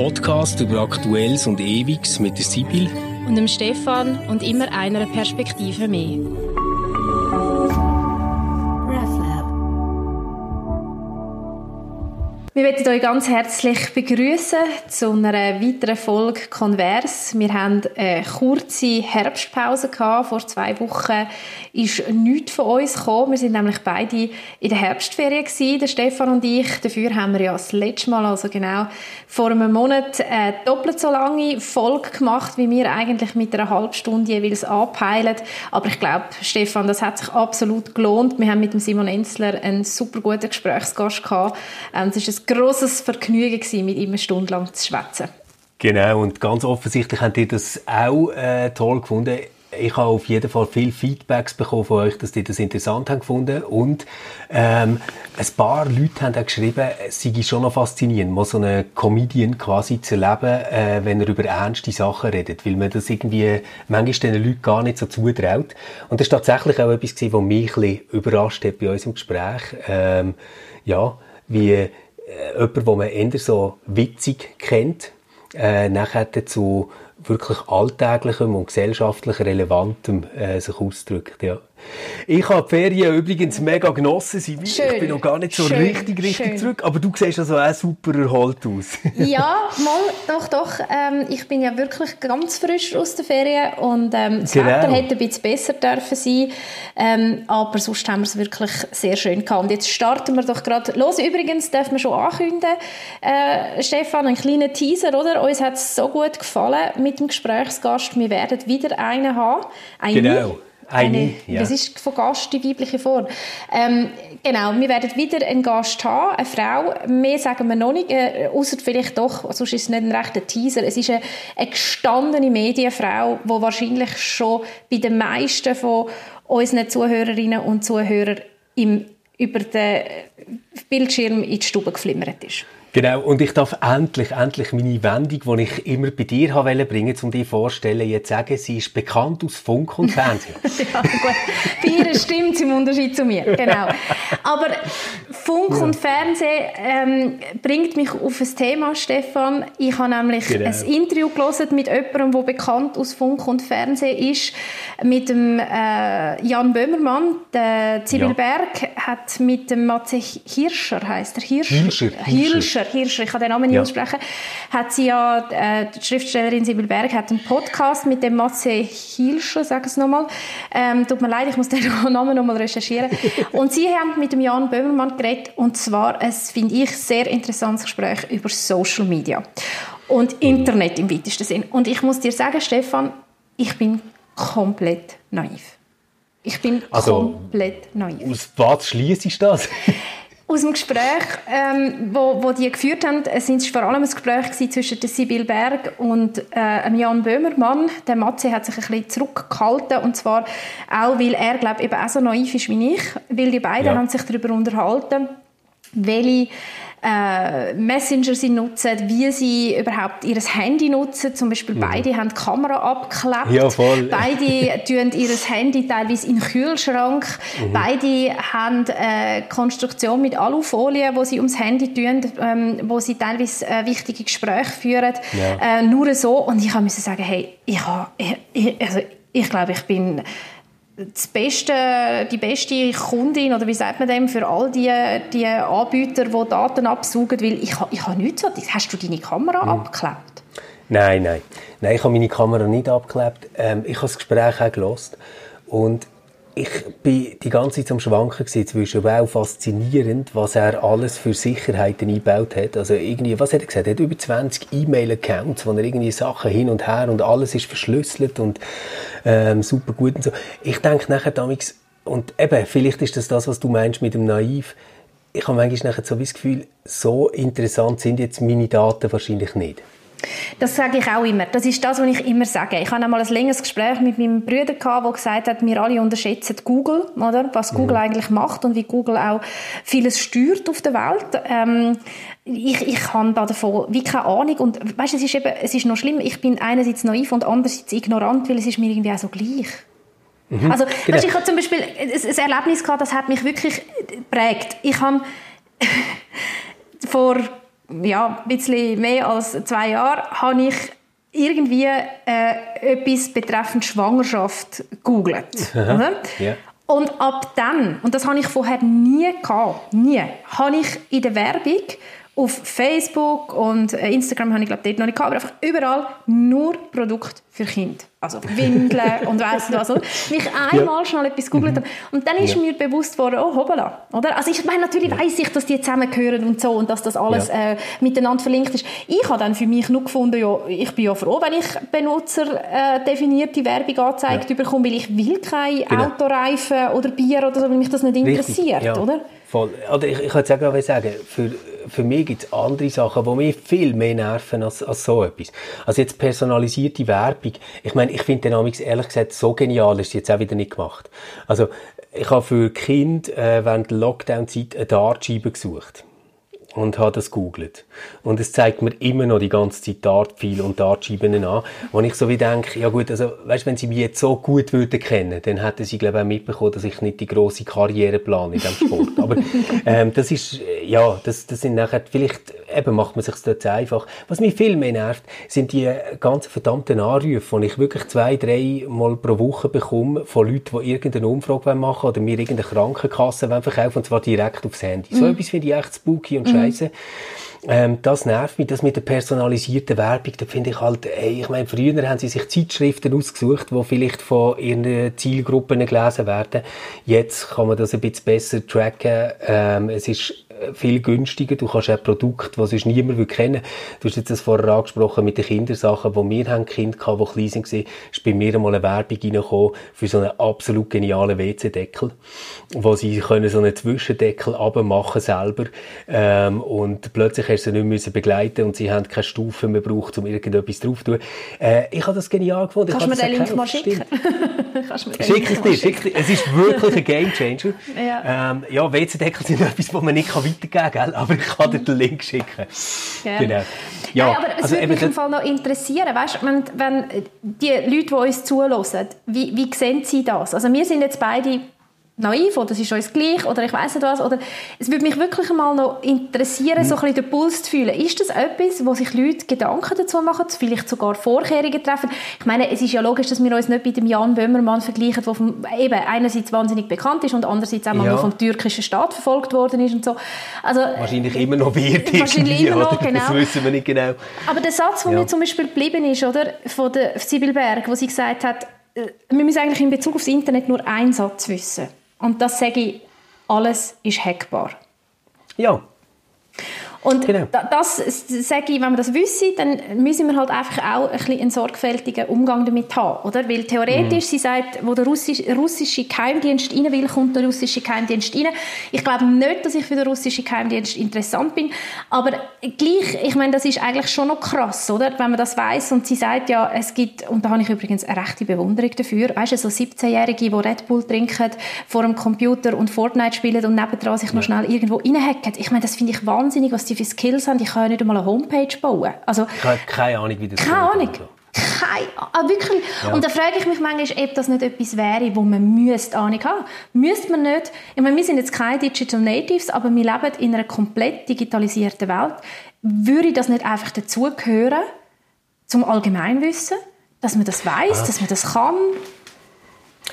Podcast über Aktuelles und Ewiges mit der Sibyl und dem Stefan und immer einer Perspektive mehr. Wir möchten euch ganz herzlich begrüßen zu einer weiteren Folge Converse. Wir haben eine kurze Herbstpause gehabt. Vor zwei Wochen ist nichts von uns gekommen. Wir sind nämlich beide in der Herbstferien gewesen, der Stefan und ich. Dafür haben wir ja das letzte Mal, also genau vor einem Monat, eine doppelt so lange Folge gemacht, wie wir eigentlich mit einer halben Stunde jeweils anpeilen. Aber ich glaube, Stefan, das hat sich absolut gelohnt. Wir haben mit dem Simon Enzler einen super guten Gesprächsgast gehabt. Ähm, es ist grosses Vergnügen gewesen, mit ihm eine Stunde lang zu schwätzen. Genau, und ganz offensichtlich habt ihr das auch äh, toll gefunden. Ich habe auf jeden Fall viele Feedbacks bekommen von euch, dass ihr das interessant habt gefunden und ähm, ein paar Leute haben auch geschrieben, es sei schon noch faszinierend, mal so einen Comedian quasi zu erleben, äh, wenn er über ernste Sachen redet, weil man das irgendwie manchmal den Leuten gar nicht so zutraut. Und das ist tatsächlich auch etwas was mich ein bisschen überrascht hat bei unserem Gespräch. Ähm, ja, wie äh, jemand, den man eher so witzig kennt, äh, nachher zu wirklich alltäglichem und gesellschaftlich relevantem äh, sich ausdrückt. Ja. Ich habe die Ferien übrigens mega genossen. Schön, ich bin noch gar nicht so schön, richtig, richtig schön. zurück. Aber du siehst also auch super erholt aus. ja, mal, doch, doch. Ähm, ich bin ja wirklich ganz frisch aus der Ferien und ähm, das genau. Wetter hätte ein bisschen besser dürfen sein. Ähm, aber sonst haben wir es wirklich sehr schön gehabt. Und jetzt starten wir doch gerade los. Übrigens dürfen wir schon ankündigen, äh, Stefan, einen kleinen Teaser, oder? Uns hat es so gut gefallen mit dem Gesprächsgast. Wir werden wieder einen haben. Eine genau. Eine, eine ja. Das ist von Gast die weibliche Form. Ähm, genau, wir werden wieder einen Gast haben, eine Frau. Mehr sagen wir noch nicht, äh, außer vielleicht doch, sonst ist es nicht ein rechter Teaser. Es ist eine, eine gestandene Medienfrau, die wahrscheinlich schon bei den meisten von unseren Zuhörerinnen und Zuhörern im, über den Bildschirm in die Stube geflimmert ist. Genau, und ich darf endlich, endlich meine Wendung, die ich immer bei dir wollte bringen, um dir vorstellen, jetzt sagen, sie ist bekannt aus Funk und Fernsehen. ja, gut. Bei ihr stimmt im Unterschied zu mir, genau. Aber Funk ja. und Fernsehen ähm, bringt mich auf ein Thema, Stefan. Ich habe nämlich genau. ein Interview gelesen mit jemandem, der bekannt aus Funk und Fernsehen ist, mit dem äh, Jan Böhmermann. Der Zibil ja. Hat mit dem Matze Hirscher, heißt er Hirscher? Hirscher. Hirscher Hirscher, Hirscher, ich kann den Namen nicht ja. aussprechen, hat sie ja, äh, die Schriftstellerin Sibyl Berg hat einen Podcast mit dem Matze Hirscher, sag es nochmal. Ähm, tut mir leid, ich muss den Namen nochmal recherchieren. und sie haben mit dem Jan Böhmermann geredet und zwar ein, finde ich, sehr interessantes Gespräch über Social Media und Internet im weitesten Sinn. Und ich muss dir sagen, Stefan, ich bin komplett naiv. Ich bin also, komplett naiv. Aus was schließt das? Aus dem Gespräch, ähm, wo, wo die geführt haben, es war vor allem ein Gespräch zwischen der Sibyl Berg und äh, Jan Böhmermann. Der Matze hat sich ein bisschen zurückgehalten und zwar auch, weil er, glaube eben auch so naiv ist wie ich, weil die beiden ja. haben sich darüber unterhalten, welche äh, Messenger sie nutzen, wie sie überhaupt ihr Handy nutzen. Zum Beispiel mhm. beide haben die Kamera abgeklebt. Ja, voll. Beide tun ihr Handy teilweise in den Kühlschrank. Mhm. Beide haben eine Konstruktion mit Alufolie, wo sie ums Handy tun, ähm, wo sie teilweise äh, wichtige Gespräche führen. Ja. Äh, nur so. Und ich musste sagen, hey, ich, ich, also, ich glaube, ich bin das beste, die beste Kundin oder wie sagt man dem für all die, die Anbieter, die Daten absaugen, weil ich, ich habe nichts so. Hast du deine Kamera mhm. abgeklebt? Nein, nein. Nein, ich habe meine Kamera nicht abgeklebt. Ähm, ich habe das Gespräch auch gelost und ich bin die ganze Zeit am Schwanken zwischen wow, faszinierend, was er alles für Sicherheiten eingebaut hat. Also irgendwie, was hat er gesagt? Er hat über 20 E-Mail-Accounts, wo er irgendwie Sachen hin und her und alles ist verschlüsselt und ähm, super gut und so. Ich denke nachher damals, und eben, vielleicht ist das das, was du meinst mit dem Naiv. Ich habe manchmal nachher so das Gefühl, so interessant sind jetzt meine Daten wahrscheinlich nicht. Das sage ich auch immer. Das ist das, was ich immer sage. Ich hatte einmal ein längeres Gespräch mit meinem Bruder gehabt, der gesagt hat, wir alle unterschätzen Google, oder? Was Google mhm. eigentlich macht und wie Google auch vieles steuert auf der Welt. Ähm, ich, ich habe da davon wie keine Ahnung und weißt, es ist eben, es ist noch schlimm. Ich bin einerseits naiv und andererseits ignorant, weil es ist mir irgendwie auch so gleich. Mhm. Also, genau. weißt, ich habe zum Beispiel ein, ein Erlebnis gehabt, das hat mich wirklich prägt. Ich habe vor ja, ein bisschen mehr als zwei Jahren habe ich irgendwie äh, etwas betreffend Schwangerschaft googelt. Ja. Und ab dann, und das habe ich vorher nie gehabt, nie, habe ich in der Werbung auf Facebook und äh, Instagram habe ich glaube dort noch nicht gehabt, aber einfach überall nur Produkte für Kinder. Also Windeln und weiss nicht was. Oder? Mich einmal ja. schnell etwas gegoogelt mhm. Und dann ist ja. mir bewusst worden, oh hoppala. Oder? Also ich meine, natürlich ja. weiss ich, dass die zusammengehören und so und dass das alles ja. äh, miteinander verlinkt ist. Ich habe dann für mich nur gefunden, ja, ich bin ja froh, wenn ich Benutzer äh, definierte Werbung angezeigt bekomme, weil ich will keine genau. Autoreifen oder Bier oder so, weil mich das nicht interessiert, oder? Voll. Oder ich, ich könnte auch sagen, für, für mich gibt es andere Sachen, die mich viel mehr nerven als, als so etwas. Also jetzt personalisierte Werbung. Ich meine, ich finde den ehrlich gesagt so genial, ist jetzt auch wieder nicht gemacht. Also ich habe für Kind äh, während der Lockdown-Zeit eine Dartscheibe gesucht und habe das googelt. Und es zeigt mir immer noch die ganze Zeit Dartpfeile und Dartscheiben an, wo ich so wie denke, ja gut, also, weißt, wenn sie mich jetzt so gut würden kennen, dann hätten sie, glaube ich, auch mitbekommen, dass ich nicht die grosse Karriere plane in diesem Sport. Aber, ähm, das ist, ja, das, das sind nachher, vielleicht, eben macht man sich dort einfach. Was mich viel mehr nervt, sind die ganzen verdammten Anrufe, die ich wirklich zwei, drei Mal pro Woche bekomme von Leuten, die irgendeine Umfrage machen wollen oder mir irgendeine Krankenkasse verkaufen und zwar direkt aufs Handy. Mhm. So etwas finde ich echt spooky und mhm Scheiße. Ähm, das nervt mich, das mit der personalisierten Werbung, da finde ich halt, ey, ich meine, früher haben sie sich Zeitschriften ausgesucht, die vielleicht von ihren Zielgruppen gelesen werden. Jetzt kann man das ein bisschen besser tracken. Ähm, es ist viel günstiger. Du kannst auch Produkte, die sonst niemand kennen Du hast jetzt das vorher angesprochen mit den Kindersachen, wo wir haben Kinder hatten, die klein waren, ist bei mir einmal eine Werbung reingekommen für so einen absolut genialen WC-Deckel, wo sie können so einen Zwischendeckel abmachen selber ähm, und plötzlich hast du sie nicht müssen begleiten und sie haben keine Stufen mehr gebraucht, um irgendetwas drauf zu tun. Äh, ich habe das genial gefunden. Kannst du mir den Link mal schicken? schick ich dir, schick dir. Es ist wirklich ein Gamechanger. ja, ähm, ja WC-Deckel sind etwas, was man nicht weitergeben kann, aber ich kann dir den Link schicken. Gerne. Genau. Ja, Nein, aber es also würde mich im Fall noch interessieren, weißt, wenn, wenn die Leute, die uns zuhören, wie, wie sehen sie das? Also wir sind jetzt beide naiv oder es ist uns gleich oder ich weiß nicht was. Oder es würde mich wirklich mal noch interessieren, mhm. so ein bisschen den Puls zu fühlen. Ist das etwas, wo sich Leute Gedanken dazu machen, vielleicht sogar Vorkehrungen treffen? Ich meine, es ist ja logisch, dass wir uns nicht mit dem Jan Böhmermann vergleichen, der vom, eben einerseits wahnsinnig bekannt ist und andererseits auch ja. vom türkischen Staat verfolgt worden ist und so. Also, wahrscheinlich immer noch wird Wahrscheinlich immer noch, genau. Das wissen wir nicht genau. Aber der Satz, der ja. mir zum Beispiel geblieben ist, oder, von der Sibyl Berg, wo sie gesagt hat, äh, wir müssen eigentlich in Bezug aufs Internet nur einen Satz wissen. Und das sage ich, alles ist hackbar. Ja. Und genau. das sage ich, wenn wir das wissen, dann müssen wir halt einfach auch ein bisschen einen sorgfältigen Umgang damit haben, oder? Weil theoretisch, mhm. sie sagt, wo der russische, russische Geheimdienst rein will, kommt der russische Geheimdienst rein. Ich glaube nicht, dass ich für den russischen Geheimdienst interessant bin, aber gleich, ich meine, das ist eigentlich schon noch krass, oder? Wenn man das weiß und sie sagt ja, es gibt, und da habe ich übrigens eine rechte Bewunderung dafür, weißt du, so 17-Jährige, die Red Bull trinken, vor dem Computer und Fortnite spielen und nebendran sich noch schnell irgendwo reinhacken. Ich meine, das finde ich wahnsinnig, was sie für Skills haben, die können nicht einmal eine Homepage bauen. Also, ich habe keine Ahnung, wie das Keine Ahnung. Also. Keine ah, wirklich. Ja. Und da frage ich mich manchmal, ob das nicht etwas wäre, wo man müsste Ahnung haben. Müsste man nicht, ich meine, wir sind jetzt keine Digital Natives, aber wir leben in einer komplett digitalisierten Welt. Würde das nicht einfach dazugehören, zum Allgemeinwissen, dass man das weiß, ah. dass man das kann?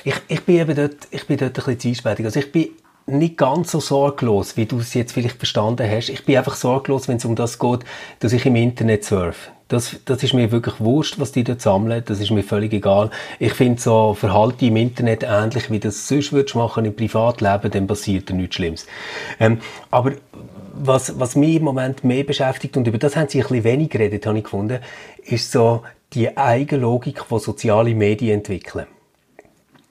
Ich, ich bin eben dort, ich bin dort ein bisschen zwiespältig. Also ich bin nicht ganz so sorglos, wie du es jetzt vielleicht verstanden hast. Ich bin einfach sorglos, wenn es um das geht, dass ich im Internet surfe. Das, das ist mir wirklich wurscht, was die dort sammeln. Das ist mir völlig egal. Ich finde so Verhalten im Internet ähnlich, wie das sonst würdest machen im Privatleben, dann passiert da nichts Schlimmes. Ähm, aber was, was mich im Moment mehr beschäftigt, und über das haben sie ein bisschen wenig geredet, habe ich gefunden, ist so die Eigenlogik, die soziale Medien entwickeln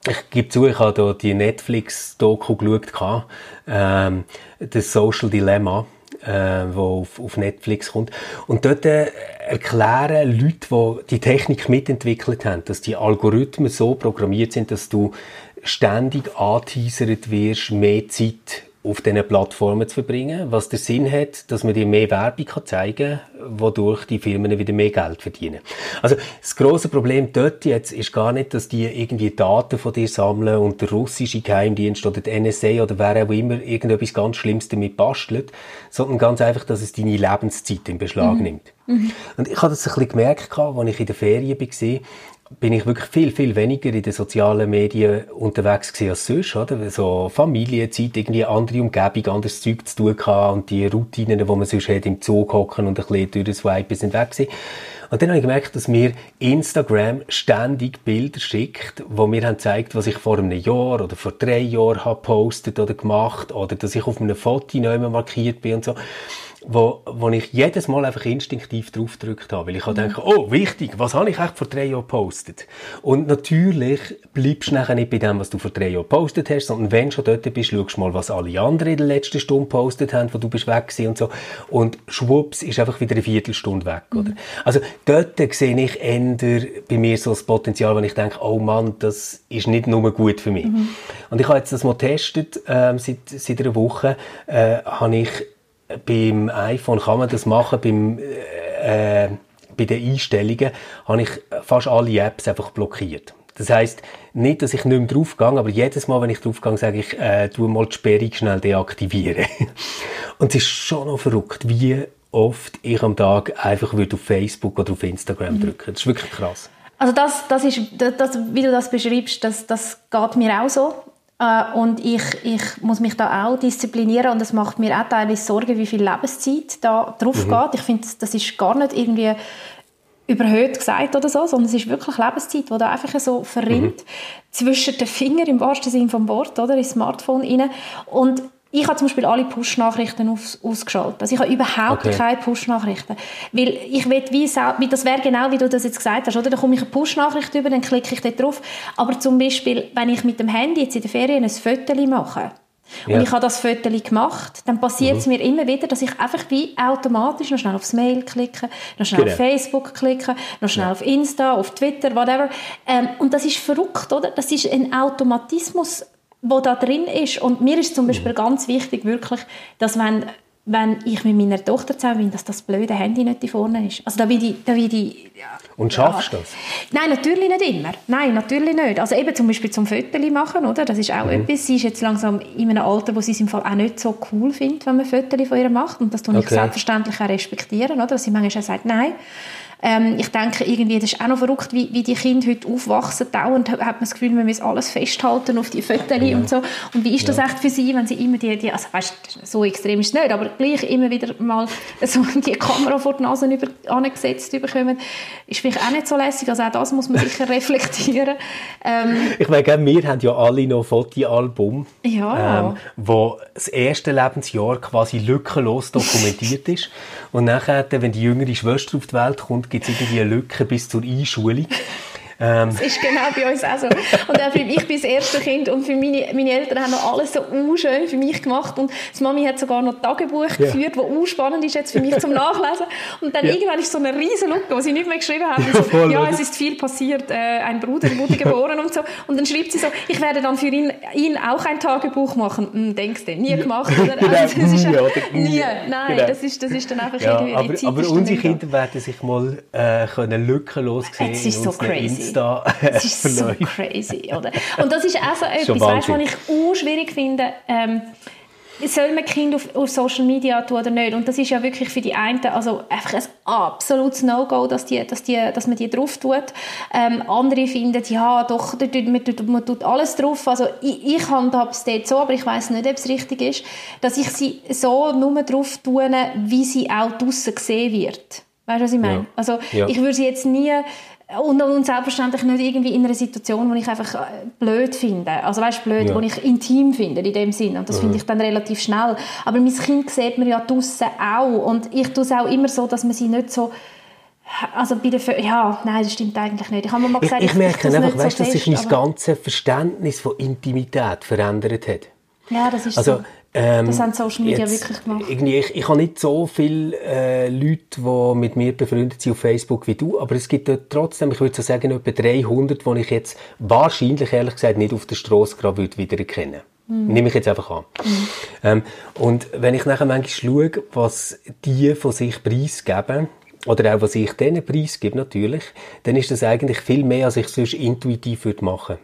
ich gebe zu, ich habe da die Netflix-Doku geschaut, ähm, das Social Dilemma, äh, wo auf, auf, Netflix kommt. Und dort äh, erklären Leute, die die Technik mitentwickelt haben, dass die Algorithmen so programmiert sind, dass du ständig angeteasert wirst, mehr Zeit auf diesen Plattformen zu verbringen, was der Sinn hat, dass man dir mehr Werbung kann zeigen kann, wodurch die Firmen wieder mehr Geld verdienen. Also das große Problem dort jetzt ist gar nicht, dass die irgendwie Daten von dir sammeln und der russische Geheimdienst oder die NSA oder wer auch immer irgendetwas ganz Schlimmes damit bastelt, sondern ganz einfach, dass es deine Lebenszeit in Beschlag mhm. nimmt. Mhm. Und ich habe das ein bisschen gemerkt, als ich in der Ferien war, bin ich wirklich viel, viel weniger in den sozialen Medien unterwegs gewesen als sonst, oder? So Familienzeit, irgendwie andere Umgebung, anderes Zeug zu tun gehabt und die Routinen, die man sonst hat, im Zug hocken und ein bisschen durch das Swipen sind weg gewesen. Und dann habe ich gemerkt, dass mir Instagram ständig Bilder schickt, wo mir haben zeigt, was ich vor einem Jahr oder vor drei Jahren habe postet oder gemacht oder dass ich auf einem Foto neu markiert bin und so wo, wo ich jedes Mal einfach instinktiv drauf gedrückt habe, weil ich mhm. denke, oh, wichtig, was habe ich eigentlich vor drei Jahren gepostet? Und natürlich bleibst du nachher nicht bei dem, was du vor drei Jahren gepostet hast, sondern wenn du schon dort bist, schaust du mal, was alle anderen in der letzten Stunde gepostet haben, wo du bist weg und so. Und schwupps, ist einfach wieder eine Viertelstunde weg, mhm. oder? Also dort sehe ich eher bei mir so das Potenzial, wenn ich denke, oh Mann, das ist nicht nur gut für mich. Mhm. Und ich habe jetzt das mal getestet, ähm, seit, seit einer Woche, äh, habe ich beim iPhone kann man das machen, beim, äh, bei den Einstellungen habe ich fast alle Apps einfach blockiert. Das heißt nicht, dass ich nicht mehr draufgehe, aber jedes Mal, wenn ich draufgehe, sage ich, äh, tu mal die Sperrung schnell deaktivieren. Und es ist schon noch verrückt, wie oft ich am Tag einfach würde auf Facebook oder auf Instagram mhm. drücken. Das ist wirklich krass. Also das, das ist, das, wie du das beschreibst, das, das geht mir auch so. Äh, und ich, ich muss mich da auch disziplinieren und es macht mir auch teilweise Sorgen, wie viel Lebenszeit da drauf mhm. geht. Ich finde, das ist gar nicht irgendwie überhöht gesagt oder so, sondern es ist wirklich Lebenszeit, die da einfach so verrinnt mhm. zwischen den Fingern im wahrsten Sinne vom Wort, oder, ins Smartphone rein. Und ich habe zum Beispiel alle Push-Nachrichten ausgeschaltet. Also ich habe überhaupt okay. keine Push-Nachrichten. Weil ich will wie, wie das wäre genau, wie du das jetzt gesagt hast, oder? Da komme ich eine Push-Nachricht über, dann klicke ich dort drauf. Aber zum Beispiel, wenn ich mit dem Handy jetzt in der Ferien ein Foto mache, und ja. ich habe das Foto gemacht, dann passiert mhm. es mir immer wieder, dass ich einfach wie automatisch noch schnell aufs Mail klicke, noch schnell genau. auf Facebook klicke, noch schnell ja. auf Insta, auf Twitter, whatever. Ähm, und das ist verrückt, oder? Das ist ein Automatismus, wo da drin ist. Und mir ist zum Beispiel ganz wichtig, wirklich, dass wenn, wenn ich mit meiner Tochter zusammen bin, dass das blöde Handy nicht vorne ist. Also da will ich, da will ich, ja, Und schaffst du ja. das? Nein, natürlich nicht immer. Nein, natürlich nicht. Also eben zum Beispiel zum Fotos machen, oder? Das ist auch mhm. etwas. Sie ist jetzt langsam in einem Alter, wo sie es im Fall auch nicht so cool findet, wenn man Fotos von ihr macht. Und das tue okay. ich selbstverständlich auch respektieren, oder? Dass sie manchmal auch sagt, nein. Ähm, ich denke, irgendwie, das ist auch noch verrückt, wie, wie die Kinder heute aufwachsen. Dauernd hat man das Gefühl, man muss alles festhalten auf die Fotos ja. und so. Und wie ist das ja. echt für sie, wenn sie immer die, die also weißt, so extrem ist es nicht, aber gleich immer wieder mal so die Kamera vor die Nase über, angesetzt bekommen, ist vielleicht auch nicht so lässig. Also auch das muss man sicher reflektieren. Ähm, ich meine, wir haben ja alle noch Fotoalbum, ja. ähm, wo das erste Lebensjahr quasi lückenlos dokumentiert ist. Und nachher, wenn die jüngere Schwester auf die Welt kommt, gibt es irgendwie eine Lücke bis zur Einschulung. Ähm. Das ist genau bei uns auch so. Und auch für, ich bin das erste Kind und für meine, meine Eltern haben noch alles so schön für mich gemacht und die Mami hat sogar noch Tagebuch ja. geführt, das spannend ist jetzt für mich zum Nachlesen. Und dann ja. irgendwann ist so eine riesen Lücke, wo sie nicht mehr geschrieben haben. Ja, so, ja es ist viel passiert, äh, ein Bruder wurde geboren und so. Und dann schreibt sie so, ich werde dann für ihn, ihn auch ein Tagebuch machen. Hm, denkst du, nie gemacht, oder? Also, das ist ja, nie, nein, genau. das, ist, das ist dann einfach ja, irgendwie aber, die Zeit aber unsere Kinder werden sich mal äh, können lückenlos sehen. Es ist so crazy da Das ist so crazy, oder? Und das ist auch so etwas, weißt, was ich auch schwierig finde. Ähm, soll man Kind auf, auf, Social Media tun oder nicht? Und das ist ja wirklich für die einen also einfach ein absolutes No-Go, dass, die, dass, die, dass man die drauf tut. Ähm, andere finden, ja, doch, man tut, man tut alles drauf. Also ich, ich handhabe es dort so, aber ich weiß nicht, ob es richtig ist, dass ich sie so nur drauf tue, wie sie auch draussen gesehen wird. Weißt du, was ich meine? Ja. Also ja. ich würde sie jetzt nie und, und selbstverständlich nicht irgendwie in einer Situation, die ich einfach äh, blöd finde. Also weißt blöd, ja. die ich intim finde in dem Sinn. Und das mhm. finde ich dann relativ schnell. Aber mein Kind sieht man ja draussen auch. Und ich tue es auch immer so, dass man sie nicht so also bei der ja, nein, das stimmt eigentlich nicht. Ich habe mir mal gesagt, ich, ich merke ich einfach, weißt, so dass sich mein ganzes Verständnis von Intimität verändert hat. Ja, das ist also, so. Ähm, das haben Social Media jetzt, wirklich gemacht. Irgendwie, ich, ich habe nicht so viele äh, Leute, die mit mir befreundet sind auf Facebook wie du, aber es gibt trotzdem, ich würde so sagen, etwa 300, die ich jetzt wahrscheinlich, ehrlich gesagt, nicht auf der Straße gerade wieder erkennen Mhm. Nehme ich jetzt einfach an. Mhm. Ähm, und wenn ich nachher manchmal schaue, was die von sich preisgeben, oder auch was ich denen preisgebe natürlich, dann ist das eigentlich viel mehr, als ich sonst intuitiv würde machen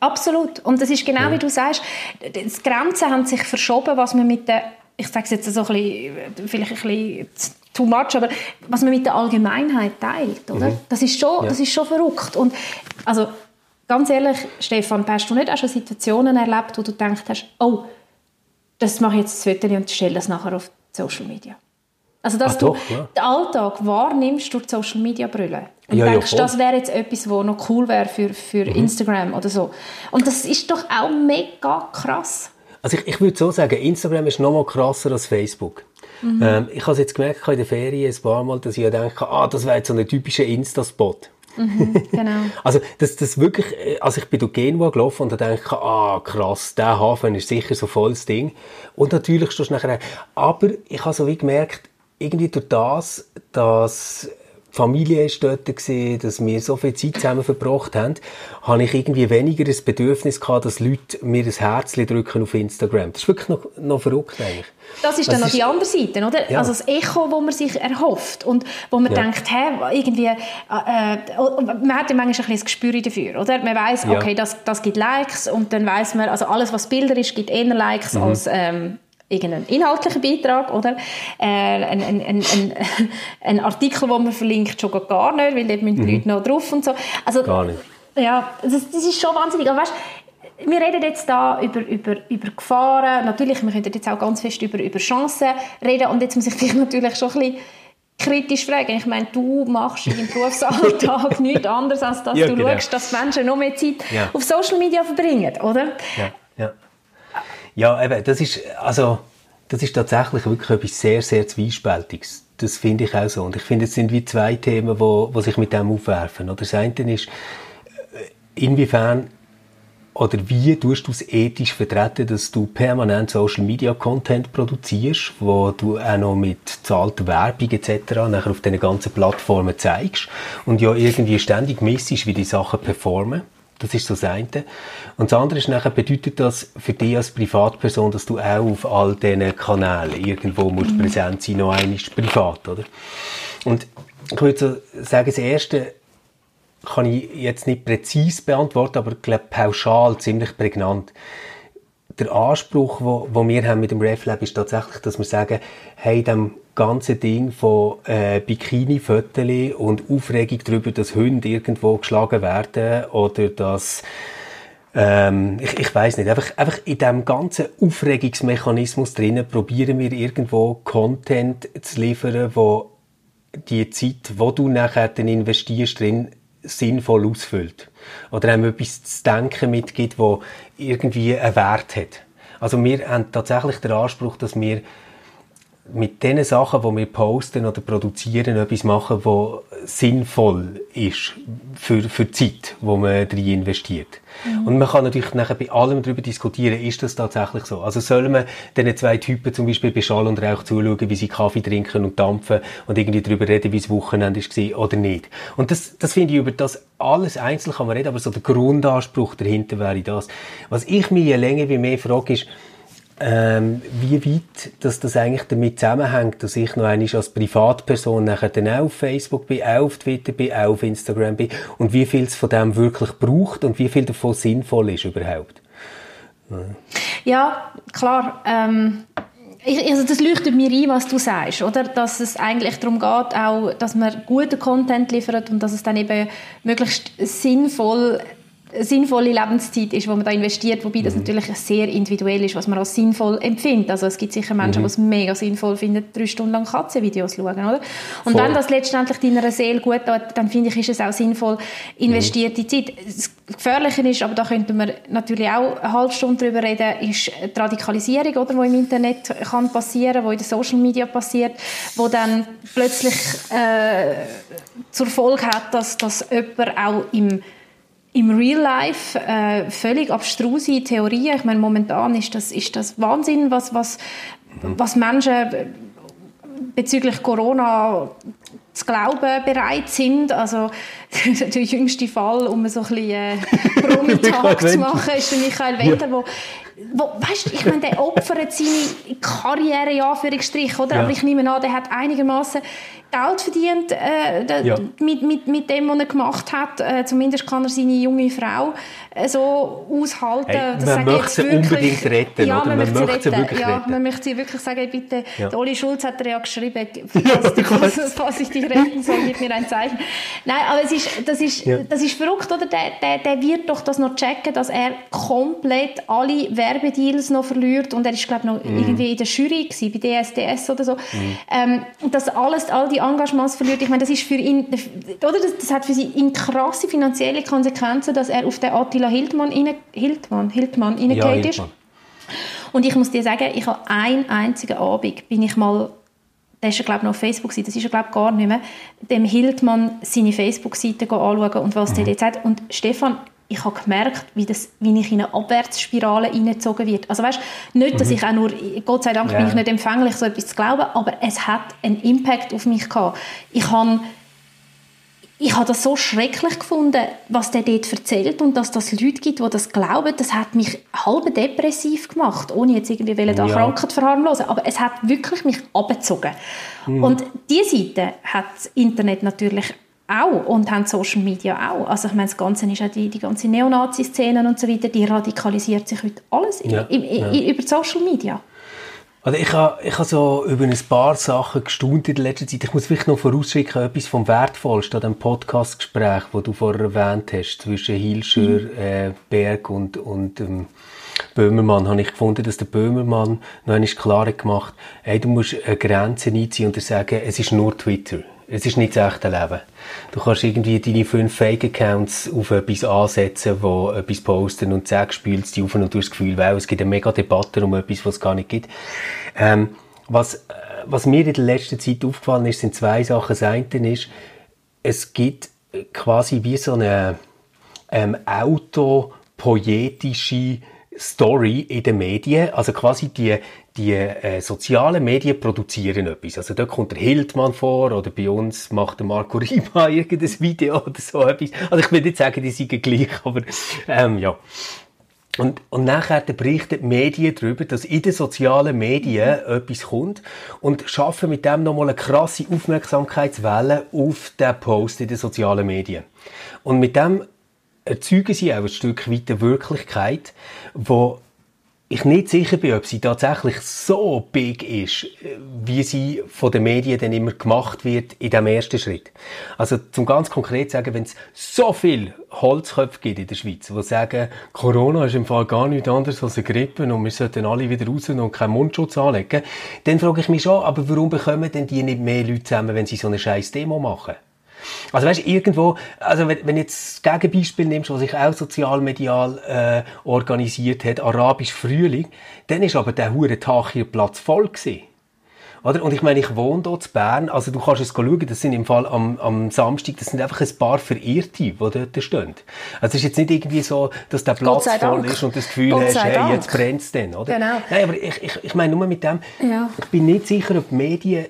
Absolut. Und das ist genau ja. wie du sagst, die Grenzen haben sich verschoben, was man mit der, ich sage es jetzt so ein bisschen, vielleicht ein bisschen too much, aber was man mit der Allgemeinheit teilt, oder? Mhm. Das ist schon, ja. das ist schon verrückt. Und also ganz ehrlich, Stefan, hast du nicht auch schon Situationen erlebt, wo du gedacht hast, oh, das mache ich jetzt ein Foto und stelle das nachher auf Social Media? Also, dass Ach, du doch, ja. den Alltag wahrnimmst durch Social Media Brille. Und ja, denkst, ja, das wäre jetzt etwas, was noch cool wäre für, für mhm. Instagram oder so. Und das ist doch auch mega krass. Also ich, ich würde so sagen, Instagram ist noch mal krasser als Facebook. Mhm. Ähm, ich habe es jetzt gemerkt in der Ferien ein paar Mal, dass ich denke, ah, das wäre jetzt so ein typischer Insta-Spot. Mhm, genau. also, das, das wirklich, äh, also ich bin durch Genua gelaufen und da denke ah, krass, der Hafen ist sicher so volles Ding. Und natürlich stehst du nachher, aber ich habe so wie gemerkt, irgendwie durch das, dass Familie ist dort gewesen, dass wir so viel Zeit zusammen verbracht haben, habe ich irgendwie weniger das Bedürfnis gehabt, dass Leute mir ein Herzchen drücken auf Instagram. Das ist wirklich noch, noch verrückt eigentlich. Das ist dann noch die andere Seite, oder? Ja. Also das Echo, wo man sich erhofft und wo man ja. denkt, hä, irgendwie, äh, äh man hat ja manchmal ein bisschen das Gespür dafür, oder? Man weiß, ja. okay, das, das gibt Likes und dann weiß man, also alles, was Bilder ist, gibt eher Likes mhm. als ähm, irgendeinen inhaltlichen Beitrag, oder? Äh, ein, ein, ein, ein, Artikel, den man verlinkt, schon gar nicht, weil dort müssen die mhm. Leute noch drauf und so. Also, gar nicht. Ja, das, das ist schon wahnsinnig. Aber weißt, wir reden jetzt da über, über, über Gefahren. Natürlich, wir können jetzt auch ganz fest über, über Chancen reden. Und jetzt muss ich dich natürlich schon ein bisschen kritisch fragen. Ich meine, du machst in deinem Berufsalltag nichts anderes, als dass ja, du genau. schaust, dass Menschen noch mehr Zeit ja. auf Social Media verbringen, oder? Ja. Ja, eben, das ist, also, das ist tatsächlich wirklich etwas sehr, sehr Zwiespältiges. Das finde ich auch so. Und ich finde, es sind wie zwei Themen, wo, wo sich mit dem aufwerfen. Oder das eine ist, äh, inwiefern oder wie tust du es ethisch vertreten, dass du permanent Social Media Content produzierst, wo du auch noch mit zahlter Werbung etc. nachher auf diesen ganzen Plattformen zeigst und ja irgendwie ständig missest, wie die Sachen performen. Das ist so das eine. Und das andere ist nachher, bedeutet das für dich als Privatperson, dass du auch auf all diesen Kanälen irgendwo musst mhm. präsent sein, noch einmal privat, oder? Und ich würde so sagen, das erste kann ich jetzt nicht präzise beantworten, aber ich glaube pauschal ziemlich prägnant der Anspruch, wo, wo wir haben mit dem RefLab, ist tatsächlich, dass wir sagen, hey, dem ganze Ding von äh, Bikini-Fotos und Aufregung darüber, dass Hunde irgendwo geschlagen werden oder dass ähm, ich, ich weiß nicht, einfach, einfach in diesem ganzen Aufregungsmechanismus drinnen probieren wir irgendwo Content zu liefern, wo die Zeit, wo du nachher dann investierst drin, sinnvoll ausfüllt. Oder einem etwas zu denken mitgibt, wo irgendwie einen Wert hat. Also wir haben tatsächlich den Anspruch, dass wir mit den Sachen, die wir posten oder produzieren, etwas machen, was sinnvoll ist für, für die Zeit, die man drin investiert. Mhm. Und man kann natürlich nachher bei allem darüber diskutieren, ist das tatsächlich so? Also sollen wir diesen zwei Typen zum Beispiel bei Schall und Rauch zuschauen, wie sie Kaffee trinken und dampfen und irgendwie darüber reden, wie es Wochenende war oder nicht? Und das, das finde ich über das alles einzeln kann man reden, aber so der Grundanspruch dahinter wäre das. Was ich mir je länger wie mehr frage, ist, ähm, wie weit dass das eigentlich damit zusammenhängt, dass ich noch einmal als Privatperson nachher dann auch auf Facebook bin, auch auf Twitter bin, auch auf Instagram bin und wie viel es von dem wirklich braucht und wie viel davon sinnvoll ist überhaupt. Ja, ja klar. Ähm also das leuchtet mir ein, was du sagst, oder? Dass es eigentlich darum geht, auch, dass man guten Content liefert und dass es dann eben möglichst sinnvoll sinnvolle Lebenszeit ist, wo man da investiert, wobei das mhm. natürlich sehr individuell ist, was man als sinnvoll empfindet. Also es gibt sicher Menschen, mhm. die es mega sinnvoll finden, drei Stunden lang Katzenvideos zu schauen, oder? Und Voll. wenn das letztendlich deiner Seele gut tut, dann finde ich, ist es auch sinnvoll investierte mhm. Zeit. Das Gefährliche ist, aber da könnten wir natürlich auch eine halbe Stunde darüber reden, ist die Radikalisierung, oder, die im Internet kann passieren, die in den Social Media passiert, wo dann plötzlich äh, zur Folge hat, dass, dass jemand auch im im Real Life äh, völlig abstruse Theorien. Ich meine, momentan ist das, ist das Wahnsinn, was, was, was Menschen bezüglich Corona zu glauben bereit sind. Also der jüngste Fall, um so ein bisschen äh, Promi-Talk zu machen, ist der Michael Wendler, ja. wo, weißt, ich meine, der opfert seine Karriere in Anführungsstrichen, oder? Ja. Aber ich nehme an, der hat einigermaßen Geld verdient äh, ja. mit, mit, mit dem, was er gemacht hat. Äh, zumindest kann er seine junge Frau äh, so aushalten. Hey, man möchte sie wirklich, unbedingt retten, ja, oder? Man, man möchte, möchte sie wirklich ja, retten. man möchte sie wirklich sagen, bitte, ja. der Oli Schulz hat er ja geschrieben, falls, ja, falls ich dich retten soll, gib mir ein Zeichen. Nein, aber es ist, das, ist, ja. das ist verrückt, oder? Der, der, der wird doch das noch checken, dass er komplett alle Werbedeals noch verliert und er ist, glaube ich, noch mm. irgendwie in der Jury gewesen, bei DSDS oder so. Mm. Ähm, dass alles, all die Engagements verliert. Ich meine, das ist für ihn, oder das, das hat für ihn krasse finanzielle Konsequenzen, dass er auf den Attila Hildmann rein, Hildmann, Hildmann ja, ist. Und ich muss dir sagen, ich habe einen einzigen Abend, bin ich mal der ist ja, glaube ich, noch auf Facebook, das ist ja, glaube ich, gar nicht mehr, dem Hildmann seine Facebook-Seite anschauen und was mhm. der jetzt hat. Und Stefan, ich habe gemerkt, wie, das, wie ich in eine Abwärtsspirale hineingezogen wird. Also weißt, nicht, dass mhm. ich auch nur, Gott sei Dank ja. bin ich nicht empfänglich, so etwas zu glauben, aber es hat einen Impact auf mich gehabt. Ich habe ich habe das so schrecklich gefunden, was der dort erzählt und dass das Leute gibt, die das glauben, das hat mich halb depressiv gemacht, ohne jetzt irgendwie ja. da Krankheit verharmlosen, aber es hat wirklich mich abgezogen. Mhm. Und diese Seite hat das Internet natürlich auch und haben Social Media auch. Also ich meine, das Ganze ist auch die, die ganze Neonazi-Szene und so weiter, die radikalisiert sich heute alles ja, im, im, ja. über Social Media. Also ich habe ich hab so über ein paar Sachen gestaunt in der letzten Zeit. Ich muss vielleicht noch vorausschicken, etwas vom Wertvollsten an dem Podcastgespräch, das du vorher erwähnt hast, zwischen Hilscher, mhm. äh, Berg und, und ähm, Böhmermann, habe ich gefunden, dass der Böhmermann noch einmal klar gemacht hat, du musst eine Grenze einziehen und sagen, es ist nur Twitter. Es ist nicht das echte Leben. Du kannst irgendwie deine fünf Fake-Accounts auf etwas ansetzen, wo etwas posten und zack, spülst die auf und du hast das Gefühl, wow, es gibt eine mega Debatte um etwas, was es gar nicht gibt. Ähm, was, äh, was mir in der letzten Zeit aufgefallen ist, sind zwei Sachen. Das eine ist, es gibt quasi wie so eine ähm, autopoetische Story in den Medien, also quasi die, die äh, sozialen Medien produzieren etwas. Also da kommt der Hildmann vor oder bei uns macht der Marco Rima irgendein Video oder so etwas. Also ich will nicht sagen, die sind gleich, aber ähm, ja. Und, und nachher berichten die Medien darüber, dass in den sozialen Medien etwas kommt und schaffen mit dem nochmal eine krasse Aufmerksamkeitswelle auf den Post in den sozialen Medien. Und mit dem erzeugen sie auch ein Stück weit eine Wirklichkeit, wo ich nicht sicher bin, ob sie tatsächlich so big ist, wie sie von den Medien dann immer gemacht wird in dem ersten Schritt. Also zum ganz konkret sagen, wenn es so viel Holzköpfe gibt in der Schweiz, die sagen, Corona ist im Fall gar nichts anderes als eine Grippe und wir sollten alle wieder raus und keinen Mundschutz anlegen, dann frage ich mich schon, aber warum bekommen denn die nicht mehr Leute zusammen, wenn sie so eine scheiß Demo machen? Also weißt, irgendwo, also wenn, wenn jetzt das Gegenbeispiel nimmst, was sich auch sozialmedial äh, organisiert hat, Arabisch Frühling, dann ist aber der hure Tag hier Platz voll gewesen. Oder? Und ich meine, ich wohne hier in Bern, also du kannst es schauen, das sind im Fall am, am Samstag, das sind einfach ein paar Verirrte, die dort stehen. Also es ist jetzt nicht irgendwie so, dass der Platz voll Dank. ist und das Gefühl Gott hast, hey, Dank. jetzt brennt es dann, oder? Genau. Nein, aber ich, ich, ich meine nur mit dem, ja. ich bin nicht sicher, ob die Medien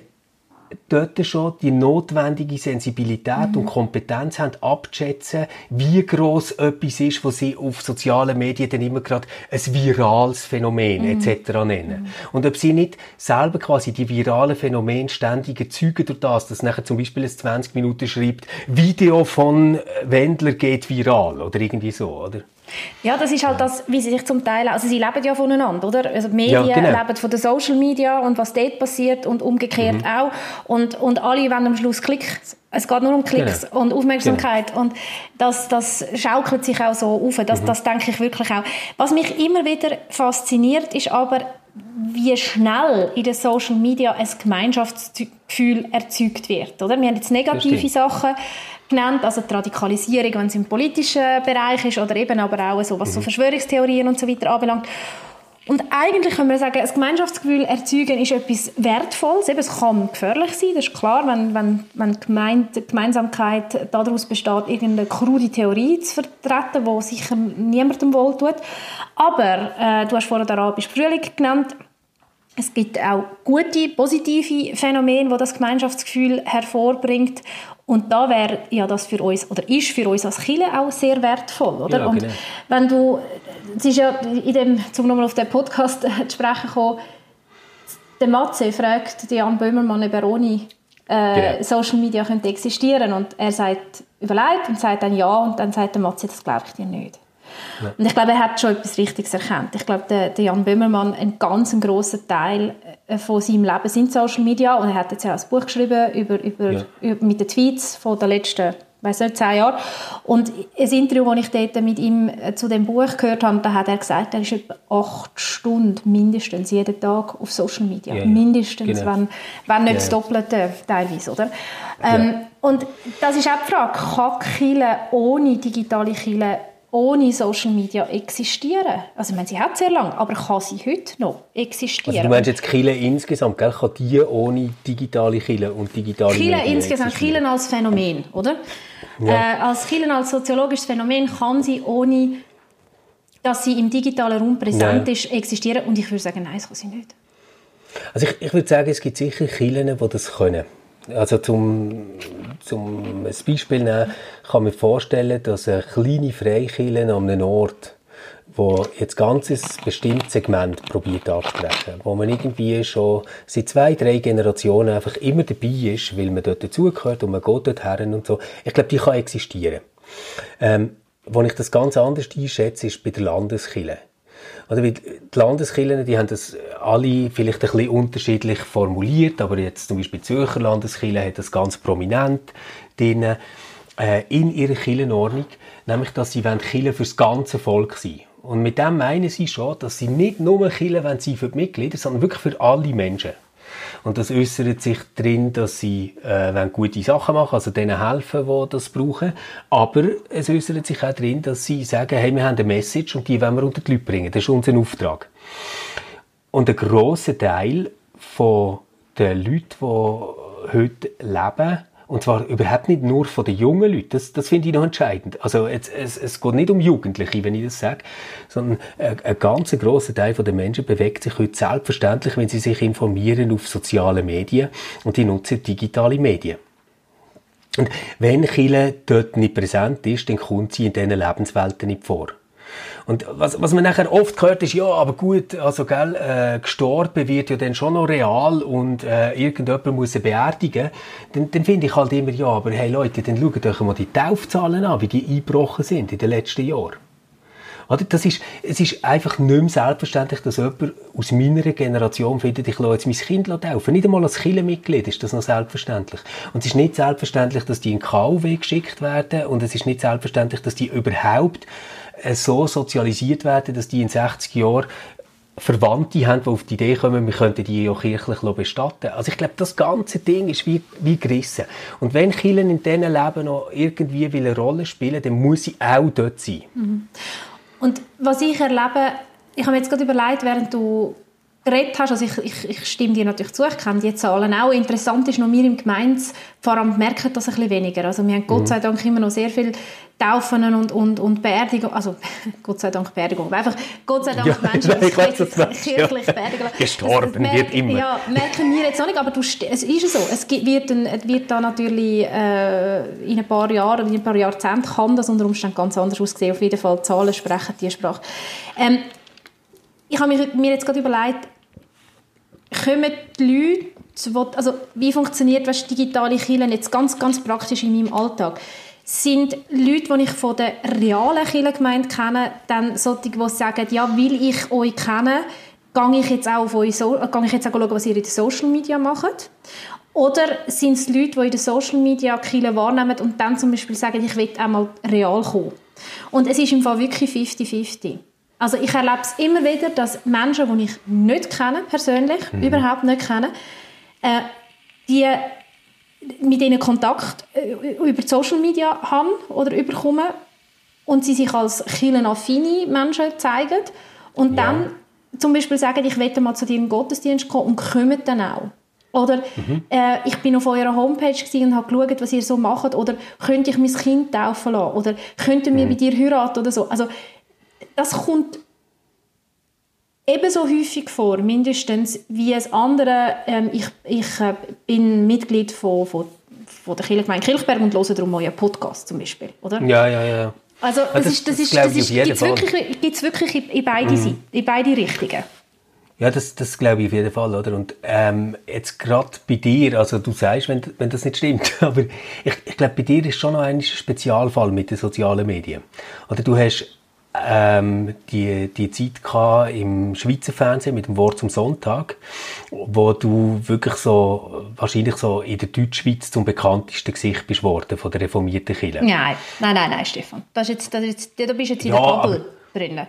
dort schon die notwendige Sensibilität mhm. und Kompetenz haben, abzuschätzen, wie groß etwas ist, was sie auf sozialen Medien dann immer gerade ein virales Phänomen mhm. etc. nennen. Mhm. Und ob sie nicht selber quasi die viralen Phänomene ständig erzeugen durch das, dass nachher zum Beispiel ein 20 Minuten schreibt, Video von Wendler geht viral oder irgendwie so, oder? Ja, das ist halt das, wie sie sich zum Teil, also sie leben ja voneinander, oder? Also die Medien ja, genau. leben von den Social Media und was dort passiert und umgekehrt mhm. auch. Und, und alle wollen am Schluss Klicks. Es geht nur um Klicks genau. und Aufmerksamkeit. Genau. Und das, das schaukelt sich auch so auf. Das, mhm. das denke ich wirklich auch. Was mich immer wieder fasziniert, ist aber, wie schnell in den Social Media ein Gemeinschaftsgefühl erzeugt wird. Oder? Wir haben jetzt negative Sachen genannt, also die Radikalisierung, wenn es im politischen Bereich ist oder eben aber auch so, was so mhm. Verschwörungstheorien und so weiter anbelangt. Und eigentlich können wir sagen, ein Gemeinschaftsgefühl erzeugen ist etwas Wertvolles. Eben, es kann gefährlich sein, das ist klar, wenn, wenn, wenn die Gemeinsamkeit daraus besteht, irgendeine krude Theorie zu vertreten, die sicher niemandem wohl tut. Aber, äh, du hast vorhin den arabischen Frühling genannt, es gibt auch gute, positive Phänomene, die das Gemeinschaftsgefühl hervorbringt. Und da wäre ja das für uns, oder ist für uns als Kirche auch sehr wertvoll, oder? Ja, und genau. wenn du es ist ja in dem, zum nochmal auf den Podcast zu sprechen kommen, der Matze fragt Jan Böhmermann, ob er ohne äh, genau. Social Media könnte existieren und er sagt, überlegt und sagt dann ja und dann sagt der Matze, das glaube ich dir nicht. Ja. Und ich glaube, er hat schon etwas Richtiges erkannt. Ich glaube, der, der Jan Böhmermann, ein ganz großer Teil äh, von seinem Leben sind Social Media und er hat jetzt ja ein Buch geschrieben über, über, ja. über mit den Tweets von der letzten weiß nicht, zehn Jahre. Und ein Interview, das ich dort mit ihm äh, zu dem Buch gehört habe, da hat er gesagt, er ist etwa acht Stunden mindestens jeden Tag auf Social Media. Ja, ja. Mindestens, genau. wenn, wenn nicht ja, das Doppelte teilweise, oder? Ähm, und das ist auch die Frage, kann Chile ohne digitale Chile ohne Social Media existieren? Also, ich meine, sie hat sehr lange, aber kann sie heute noch existieren? Also du meinst jetzt Chile insgesamt, gell? Kann die ohne digitale Chile und digitale Chile insgesamt, Chile als Phänomen, oder? Ja. Äh, als Chile als soziologisches Phänomen kann sie ohne, dass sie im digitalen Raum präsent nein. ist, existieren. Und ich würde sagen, nein, das kann sie nicht. Also ich, ich würde sagen, es gibt sicher Chilen, die das können. Also zum, zum Beispiel nehmen, kann man vorstellen, dass eine kleine Freikirche an einem Ort, wo jetzt ganzes bestimmtes Segment probiert anzusprechen, wo man irgendwie schon seit zwei, drei Generationen einfach immer dabei ist, weil man dort dazugehört und man geht dort her und so. Ich glaube, die kann existieren. Ähm, wo ich das ganz anders einschätze, ist bei der Landeskirche. Oder die Landeskirchen, die haben das alle vielleicht ein bisschen unterschiedlich formuliert, aber jetzt zum Beispiel die Zürcher Landeskirche hat das ganz prominent drin, äh, in ihrer Kirchenordnung, nämlich, dass sie Kirche für das ganze Volk sein Und mit dem meinen sie schon, dass sie nicht nur Kirche sein für die Mitglieder, sondern wirklich für alle Menschen. Und das äußert sich darin, dass sie äh, gute Sachen machen, also denen helfen, die das brauchen. Aber es äußert sich auch darin, dass sie sagen, hey, wir haben eine Message und die wollen wir unter die Leute bringen. Das ist unser Auftrag. Und ein grosser Teil von den Leuten, die heute leben, und zwar überhaupt nicht nur von den jungen Leuten. Das, das finde ich noch entscheidend. Also jetzt, es, es geht nicht um Jugendliche, wenn ich das sage, sondern ein, ein ganz grosser Teil der Menschen bewegt sich heute selbstverständlich, wenn sie sich informieren auf sozialen Medien und die nutzen digitale Medien. Und wenn Chile dort nicht präsent ist, dann kommt sie in diesen Lebenswelten nicht vor. Und was, was man nachher oft hört, ist, ja, aber gut, also, gell, äh, gestorben wird ja dann schon noch real und äh, irgendjemand muss sie beerdigen. Dann, dann finde ich halt immer, ja, aber hey Leute, dann schaut euch mal die Taufzahlen an, wie die eingebrochen sind in den letzten Jahren. Oder? Das ist, es ist einfach nicht mehr selbstverständlich, dass jemand aus meiner Generation findet, ich lasse jetzt mein Kind taufen. Nicht einmal als Kirchenmitglied ist das noch selbstverständlich. Und es ist nicht selbstverständlich, dass die in KW geschickt werden und es ist nicht selbstverständlich, dass die überhaupt äh, so sozialisiert werden, dass die in 60 Jahren Verwandte haben, die auf die Idee kommen, wir könnten die auch kirchlich bestatten. Also ich glaube, das ganze Ding ist wie, wie gerissen. Und wenn Kirchen in diesem Leben noch irgendwie eine Rolle spielen dann muss sie auch dort sein. Mhm. Und was ich erlebe, ich habe mir jetzt gerade überlegt, während du geredet hast, also ich, ich, ich, stimme dir natürlich zu, ich kenne die Zahlen auch. Interessant ist noch, wir im Gemeindepfarramt merken das ein bisschen weniger. Also wir haben Gott mhm. sei Dank immer noch sehr viele Taufen und, und, und Beerdigungen, also Gott sei Dank Beerdigung, einfach Gott sei Dank ja, Menschen, die kirchlich ja. beerdigen. Gestorben das, das wird immer. Ja, merken wir jetzt auch nicht, aber du, es ist so, es wird, ein, wird da natürlich äh, in ein paar Jahren, in ein paar Jahrzehnten kann das unter Umständen ganz anders aussehen. Auf jeden Fall Zahlen sprechen die Sprache. Ähm, ich habe mir jetzt gerade überlegt, kommen die Leute, also wie funktioniert weißt, digitale Kirchen jetzt ganz, ganz praktisch in meinem Alltag? Sind Leute, die ich von der realen Kirchengemeinde kenne, dann solche, die sagen, ja, weil ich euch kenne, gehe ich jetzt auch, auf euch so gehe ich jetzt auch schauen, was ihr in den Social Media macht? Oder sind es Leute, die in den Social Media Kirche wahrnehmen und dann zum Beispiel sagen, ich will einmal real kommen? Und es ist im Fall wirklich 50-50. Also ich erlebe es immer wieder, dass Menschen, die ich nicht kenne, persönlich, mhm. überhaupt nicht kenne, äh, die mit ihnen Kontakt äh, über Social Media haben oder überkommen und sie sich als kirchenaffine Menschen zeigen und ja. dann zum Beispiel sagen, ich will mal zu dir in Gottesdienst kommen und kommen dann auch. Oder mhm. äh, ich bin auf eurer Homepage und habe geschaut, was ihr so macht. Oder könnte ich mein Kind taufen lassen? Oder könnten wir mhm. bei dir heiraten? Oder so. Also das kommt ebenso häufig vor, mindestens wie es andere. Ähm, ich ich äh, bin Mitglied von, von, von der Kirchgemeinde Kirchberg und höre darum euren Podcast zum Beispiel, oder? Ja, ja, ja. Also das, das, ist, das, ist, das ist, gibt's wirklich, gibt's wirklich in, in beide mhm. Seiten, in beide Richtungen. Ja, das, das glaube ich auf jeden Fall, oder? Und ähm, jetzt gerade bei dir, also du sagst, wenn, wenn das nicht stimmt, aber ich, ich glaube, bei dir ist schon noch ein Spezialfall mit den sozialen Medien. Oder du hast ähm, die, die Zeit gehabt im Schweizer Fernsehen mit dem Wort zum Sonntag, wo du wirklich so, wahrscheinlich so in der Deutschschweiz zum bekanntesten Gesicht bist worden von der reformierten Kirche. Nein, nein, nein, nein, Stefan. Das ist jetzt, das ist jetzt, da bist du jetzt in ja, der Bubble drin.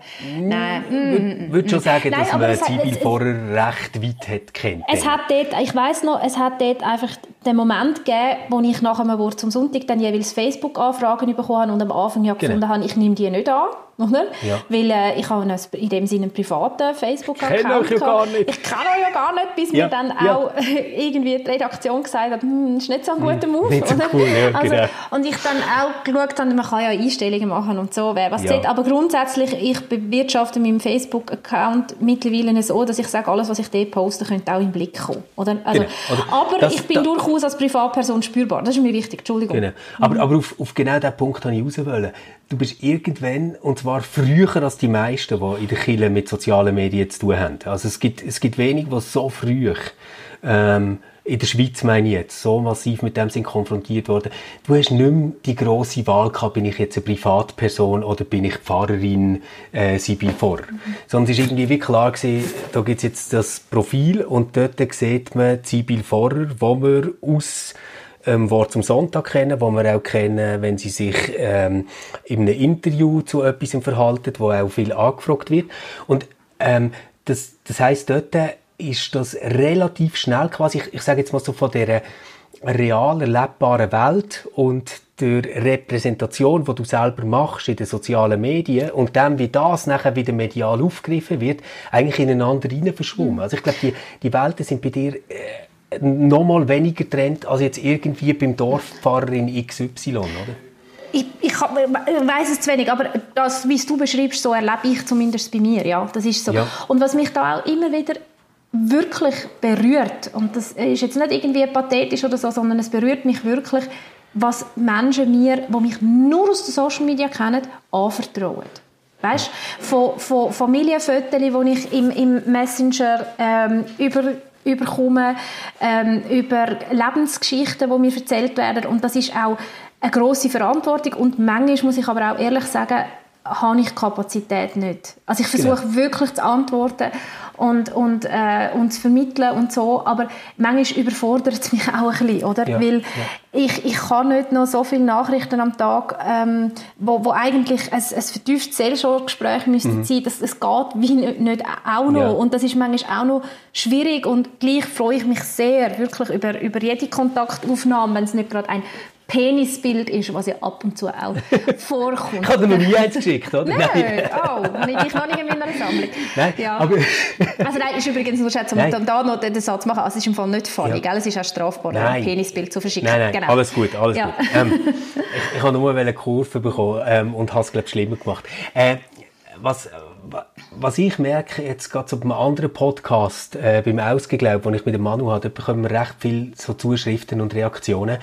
Nein. Ich würde schon sagen, Nein, dass man Sibyl vorher recht weit hat kennt. Es hat dort, ich weiss noch, es hat dort einfach den Moment gegeben, wo ich nach einem Wort zum Sonntag dann jeweils Facebook-Anfragen bekommen habe und am Anfang ja gefunden genau. habe, ich nehme die nicht an. Oder? Ja. Weil äh, ich habe in dem Sinne einen privaten Facebook-Account. Ich kenne euch ja gar nicht. Ich kenne euch ja gar nicht, bis ja. mir dann auch irgendwie die Redaktion gesagt hat, hm, ist nicht so ein guter hm, Move. Nicht so cool, ja, also, genau. Und ich dann auch geschaut habe, man kann ja Einstellungen machen und so, wer was ja. sieht. Aber grundsätzlich, ich bewirtschafte meinen Facebook-Account mittlerweile so, dass ich sage, alles, was ich dort poste, könnte auch im Blick kommen. Oder? Also, genau. Oder aber das, ich bin durchaus als Privatperson spürbar. Das ist mir wichtig, Entschuldigung. Genau. Aber, mhm. aber auf, auf genau diesen Punkt wollte ich raus. Wollen. Du bist irgendwann, und zwar früher als die meisten, die in der Kirche mit sozialen Medien zu tun haben. Also es gibt, es gibt wenig, die so früh ähm, in der Schweiz meine ich jetzt, so massiv mit dem sind konfrontiert worden. Du hast nicht mehr die grosse Wahl gehabt, bin ich jetzt eine Privatperson oder bin ich Pfarrerin äh, Sibyl Vorr. Mhm. Sondern es ist irgendwie wie klar gewesen, da gibt's jetzt das Profil und dort sieht man Sibyl Vorrer, wo man aus ähm, Wort zum Sonntag kennen, wo wir auch kennen, wenn sie sich ähm, in einem Interview zu etwas verhalten, wo auch viel angefragt wird. Und ähm, das, das heißt dort ist das relativ schnell quasi, ich, ich sage jetzt mal so von der real erlebbaren Welt und der Repräsentation, die du selber machst in den sozialen Medien und dann, wie das nachher wieder medial aufgegriffen wird, eigentlich ineinander rein verschwommen. Mhm. Also ich glaube, die, die Welten sind bei dir äh, noch mal weniger Trend als jetzt irgendwie beim Dorfpfarrer in XY, oder? Ich, ich, ich weiß es zu wenig, aber das, wie es du beschreibst, so erlebe ich zumindest bei mir, ja, das ist so. Ja. Und was mich da auch immer wieder wirklich berührt, und das ist jetzt nicht irgendwie pathetisch oder so, sondern es berührt mich wirklich, was Menschen mir, die mich nur aus den Social Media kennen, anvertrauen. Weißt, von, von Familienfotos, die ich im, im Messenger ähm, über überkomme, ähm, über Lebensgeschichten, die mir erzählt werden. Und das ist auch eine große Verantwortung. Und manchmal muss ich aber auch ehrlich sagen, habe ich Kapazität nicht. Also ich versuche genau. wirklich zu antworten und, und, äh, und zu vermitteln und so, aber manchmal überfordert es mich auch ein bisschen, oder? Ja, Weil ja. Ich, ich kann nicht noch so viele Nachrichten am Tag, ähm, wo, wo eigentlich ein, ein vertieftes Seelsorgegespräch müsste mhm. sein, das, das geht wie nicht, nicht auch noch ja. und das ist manchmal auch noch schwierig und gleich freue ich mich sehr wirklich über, über jede Kontaktaufnahme, wenn es nicht gerade ein Penisbild ist, was ja ab und zu auch vorkommt. Ich habe dir noch nie eins geschickt, oder? Nein, nein. oh, habe ich noch nicht in meiner Sammlung. Nein, ja. aber... also nein, ist übrigens nur schätzen, um da noch den Satz machen, also es ist im Fall nicht funny, ja. es ist auch strafbar, ein Penisbild zu verschicken. Nein, nein, genau. alles gut, alles ja. gut. Ähm, ich, ich habe nur eine Kurve bekommen ähm, und habe es, glaube ich, schlimmer gemacht. Äh, was, was ich merke, jetzt gerade so beim anderen Podcast, äh, beim Ausgeglaub, wo ich mit dem Manu hatte, bekommen wir recht viel so Zuschriften und Reaktionen.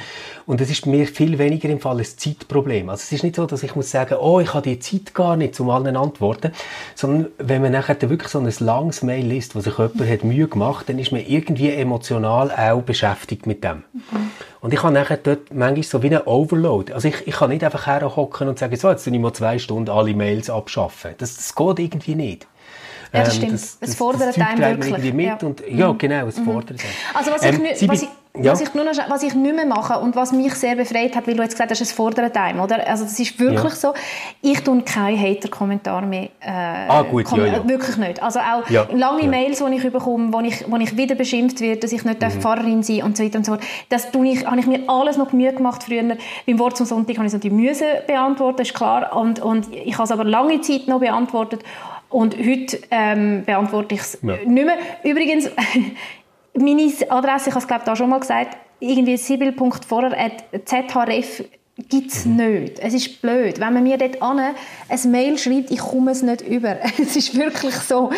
Und es ist mir viel weniger im Fall ein Zeitproblem. Also es ist nicht so, dass ich muss sagen, oh, ich habe die Zeit gar nicht, um allen antworten. Sondern wenn man nachher wirklich so ein langes Mail liest, wo sich jemand hat Mühe gemacht, dann ist man irgendwie emotional auch beschäftigt mit dem. Mhm. Und ich habe nachher dort manchmal so wie ein Overload. Also ich, ich kann nicht einfach herhocken und sagen, so, jetzt tue ich mal zwei Stunden alle Mails abschaffen. Das, das geht irgendwie nicht. Ja, das ähm, stimmt. Das, das, es fordert das einen wirklich. Mit ja. Und, ja, mhm. genau, es mhm. fordert einen. Also was, ähm, ich, was, ich, ja. was, ich nur noch, was ich nicht mehr mache und was mich sehr befreit hat, weil du jetzt gesagt hast, es fordert einen, oder? Also das ist wirklich ja. so. Ich tue keine Hater-Kommentare mehr. Äh, ah, gut, ja, ja. Wirklich nicht. Also auch lange Mails, die ich bekomme, wo ich, wo ich wieder beschimpft werde, dass ich nicht mhm. Pfarrerin sein und so weiter und so fort. Das tue ich, habe ich mir alles noch Mühe gemacht früher. Beim Wort zum Sonntag habe ich so die Müse beantwortet, ist klar. Und, und ich habe es aber lange Zeit noch beantwortet. Und heute ähm, beantworte ich es ja. nicht mehr. Übrigens, meine Adresse, ich habe es glaube ich da schon mal gesagt, irgendwie sibyl.vorher.zhref gibt es mhm. nicht. Es ist blöd. Wenn man mir dort an ein Mail schreibt, ich komme es nicht über. Es ist wirklich so.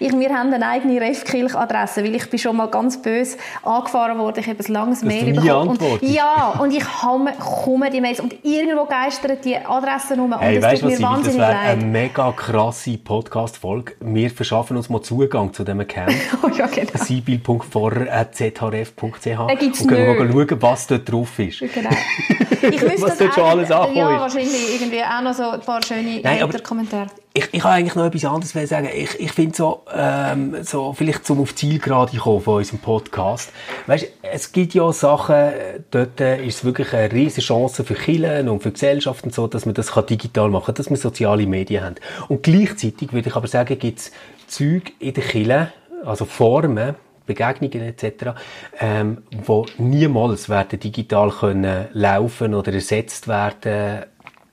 Ich, wir haben eine eigene Refkilch-Adresse, weil ich bin schon mal ganz böse angefahren worden. Ich habe ein langes Dass Mail bekommen. Und, ja, und ich komme die Mails und irgendwo geistern die Adressen rum hey, und es tut mir wahnsinnig das leid. eine mega krasse Podcast-Folge. Wir verschaffen uns mal Zugang zu diesem Account. oh ja, genau. sibyl.vorr.zhrf.ch und können mal schauen, was dort drauf ist. Genau. Ich was dort schon alles angekommen Ja, wahrscheinlich irgendwie auch noch so ein paar schöne Kommentare. Ich, ich habe eigentlich noch etwas anderes sagen. Ich, ich finde so, ähm, so, vielleicht zum auf Zielgerade kommen von unserem Podcast. Weißt, es gibt ja Sachen, dort ist es wirklich eine riesige Chance für Kirchen und für Gesellschaften so, dass man das kann digital machen kann, dass wir soziale Medien haben. Und gleichzeitig würde ich aber sagen, gibt es Zeug in der Kirche, also Formen, Begegnungen etc., ähm, wo niemals werden digital können laufen oder ersetzt werden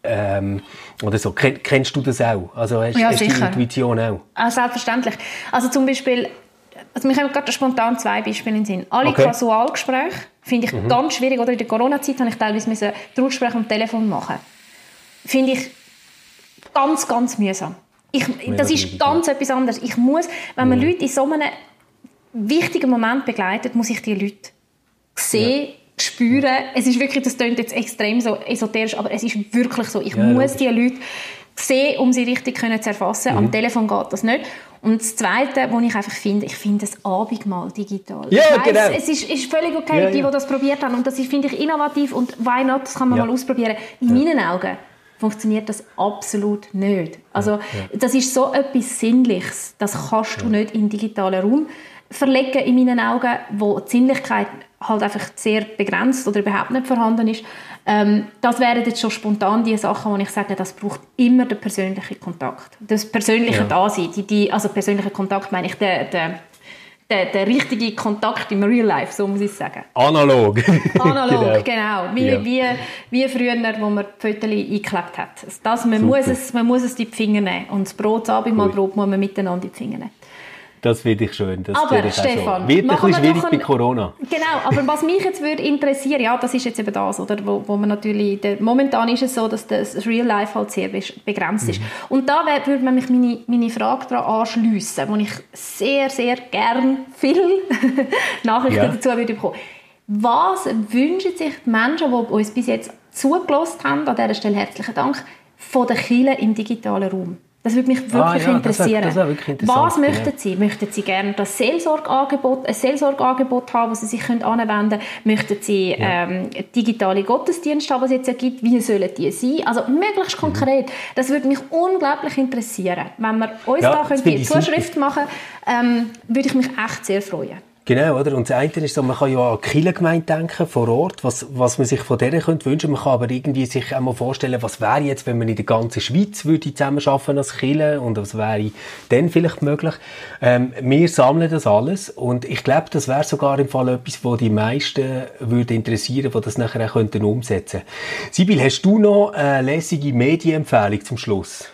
ähm, oder so. Ken, kennst du das auch? Also hast, ja, hast die Intuition auch? Ah, selbstverständlich. Also zum Beispiel, also mir kommen gerade spontan zwei Beispiele in den Sinn. Alle okay. Kasualgespräche finde ich mhm. ganz schwierig. Oder in der Corona-Zeit habe ich teilweise Trauergespräche am Telefon machen. Finde ich ganz, ganz mühsam. Ich, das ist ganz etwas anderes. Ich muss, wenn man mhm. Leute in so einem wichtigen Moment begleitet, muss ich die Leute sehen, ja. spüren. Es ist wirklich, das klingt jetzt extrem so esoterisch, aber es ist wirklich so. Ich ja, muss die Leute sehen, um sie richtig können zu erfassen. Mhm. Am Telefon geht das nicht. Und das Zweite, was ich einfach finde, ich finde das Abendmahl digital. Ja, weiss, genau. Es ist, ist völlig okay, ja, die, die das probiert haben. Und das finde ich innovativ und why not, das kann man mal ausprobieren. In meinen Augen funktioniert das absolut nicht. Also das ist so etwas Sinnliches, das kannst du nicht im digitalen Raum verlegen in meinen Augen, wo die Sinnlichkeit halt einfach sehr begrenzt oder überhaupt nicht vorhanden ist. Ähm, das wären jetzt schon spontan die Sachen, wo ich sage, das braucht immer den persönlichen Kontakt. Das persönliche ja. Dasein, die, die, also persönlicher Kontakt meine ich, der, der, der, der richtige Kontakt im Real Life, so muss ich sagen. Analog. Analog, genau. genau. Wie, ja. wie, wie früher, wo man die Fotos eingeklebt hat. Das, man, muss es, man muss es in die Finger nehmen. Und das Brot, das Abendmahlbrot, muss man miteinander in die Finger nehmen. Das finde ich schön. Das aber ich Stefan, wird ein bisschen schwierig bei Corona. Genau, aber was mich jetzt würde interessieren, ja, das ist jetzt eben das, oder, wo, wo man natürlich, der, momentan ist es so, dass das Real Life halt sehr begrenzt ist. Mhm. Und da würde man mich meine, meine Frage daran anschliessen, wo ich sehr, sehr gern viele Nachrichten ja. dazu würde bekommen. Was wünschen sich die Menschen, die uns bis jetzt zugelassen haben, an dieser Stelle herzlichen Dank, von den Kielen im digitalen Raum? Das würde mich wirklich ah, ja, interessieren. Das wär, das wär Was möchten Sie? Möchten Sie gerne das Seelsorgeangebot, ein Seelsorgeangebot haben, das Sie sich anwenden können? Möchten Sie ja. ähm, digitale Gottesdienste haben, die es jetzt ja gibt? Wie sollen die sein? Also möglichst mhm. konkret. Mhm. Das würde mich unglaublich interessieren. Wenn wir uns da die Zuschrift machen ähm, würde ich mich echt sehr freuen. Genau, oder? Und das eine ist so, man kann ja an die Kirchengemeinde denken, vor Ort, was, was man sich von der könnte wünschen. Man kann aber irgendwie sich auch mal vorstellen, was wäre jetzt, wenn man in der ganzen Schweiz würde zusammenarbeiten als Kirche und was wäre dann vielleicht möglich. Ähm, wir sammeln das alles und ich glaube, das wäre sogar im Fall etwas, wo die meisten würde interessieren, die das nachher auch könnten umsetzen. Sibyl, hast du noch eine lässige Medienempfehlung zum Schluss?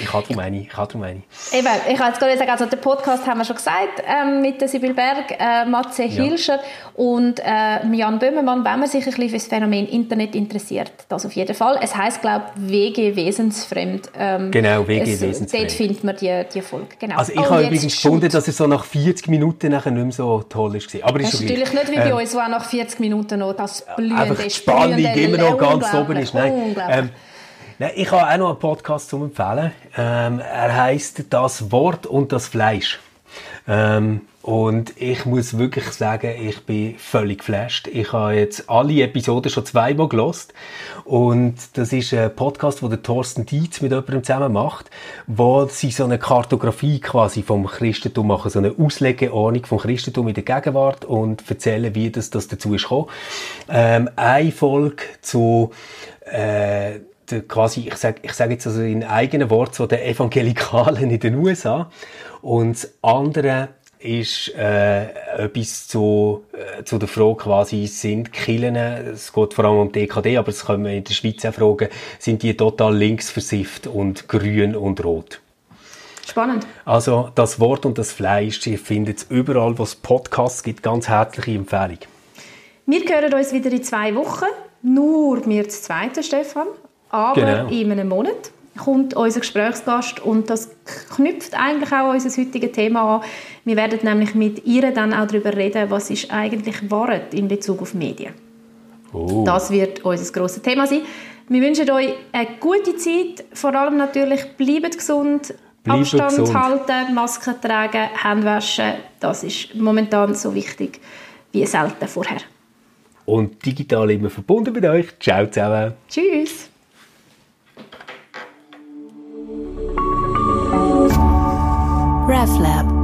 Ich habe darum eine. Ich habe darum eine. Eben, ich jetzt gerade gesagt, also den Podcast haben wir schon gesagt, ähm, mit der Sibyl Berg, äh, Matze ja. Hilscher und äh, Jan Böhmermann, wenn man sich ein bisschen für das Phänomen Internet interessiert. Das auf jeden Fall. Es heisst, glaube ich, WG Wesensfremd. Ähm, genau, WG es, Wesensfremd. Dort findet man die, die Folge. Genau. Also ich oh, habe übrigens gefunden, dass es so nach 40 Minuten nachher nicht mehr so toll ist. Aber ist das ist natürlich nicht wie bei ähm, uns, wo auch nach 40 Minuten noch das blühende, einfach die Spannung immer noch ganz oben ist. Nein, Nein, ich habe auch noch einen Podcast zum empfehlen. Ähm, er heißt Das Wort und das Fleisch. Ähm, und ich muss wirklich sagen, ich bin völlig geflasht. Ich habe jetzt alle Episoden schon zweimal gelost und das ist ein Podcast, wo der Thorsten Dietz mit jemandem zusammen macht, wo sie so eine Kartografie quasi vom Christentum machen, so eine Auslegeordnung vom Christentum in der Gegenwart und erzählen, wie das, das dazu ist gekommen. Ähm, eine Folge zu äh, der, quasi, ich sage ich sag jetzt also in eigenen Worten, so der Evangelikalen in den USA. Und das andere ist äh, etwas zu, äh, zu der Frage quasi, sind Killen, es geht vor allem um DKD, aber das können wir in der Schweiz auch fragen, sind die total links versifft und grün und rot? Spannend. Also das Wort und das Fleisch, ihr findet es überall, wo es Podcasts gibt, ganz herzliche Empfehlung. Wir hören uns wieder in zwei Wochen nur wir zu zweiten, Stefan, aber Genau. in einem Monat kommt unser Gesprächsgast und das knüpft eigentlich auch unser heutiges Thema an. Wir werden nämlich mit ihr dann auch darüber reden, was ist eigentlich Wahrheit in Bezug auf Medien. Oh. Das wird unser grosses Thema sein. Wir wünschen euch eine gute Zeit. Vor allem natürlich, bleibt gesund, Bleibt Abstand gesund. halten, Masken tragen, Hände waschen. Das ist momentan so wichtig wie selten vorher. Und digital immer verbunden mit euch. Ciao zusammen. Tschüss! RefLab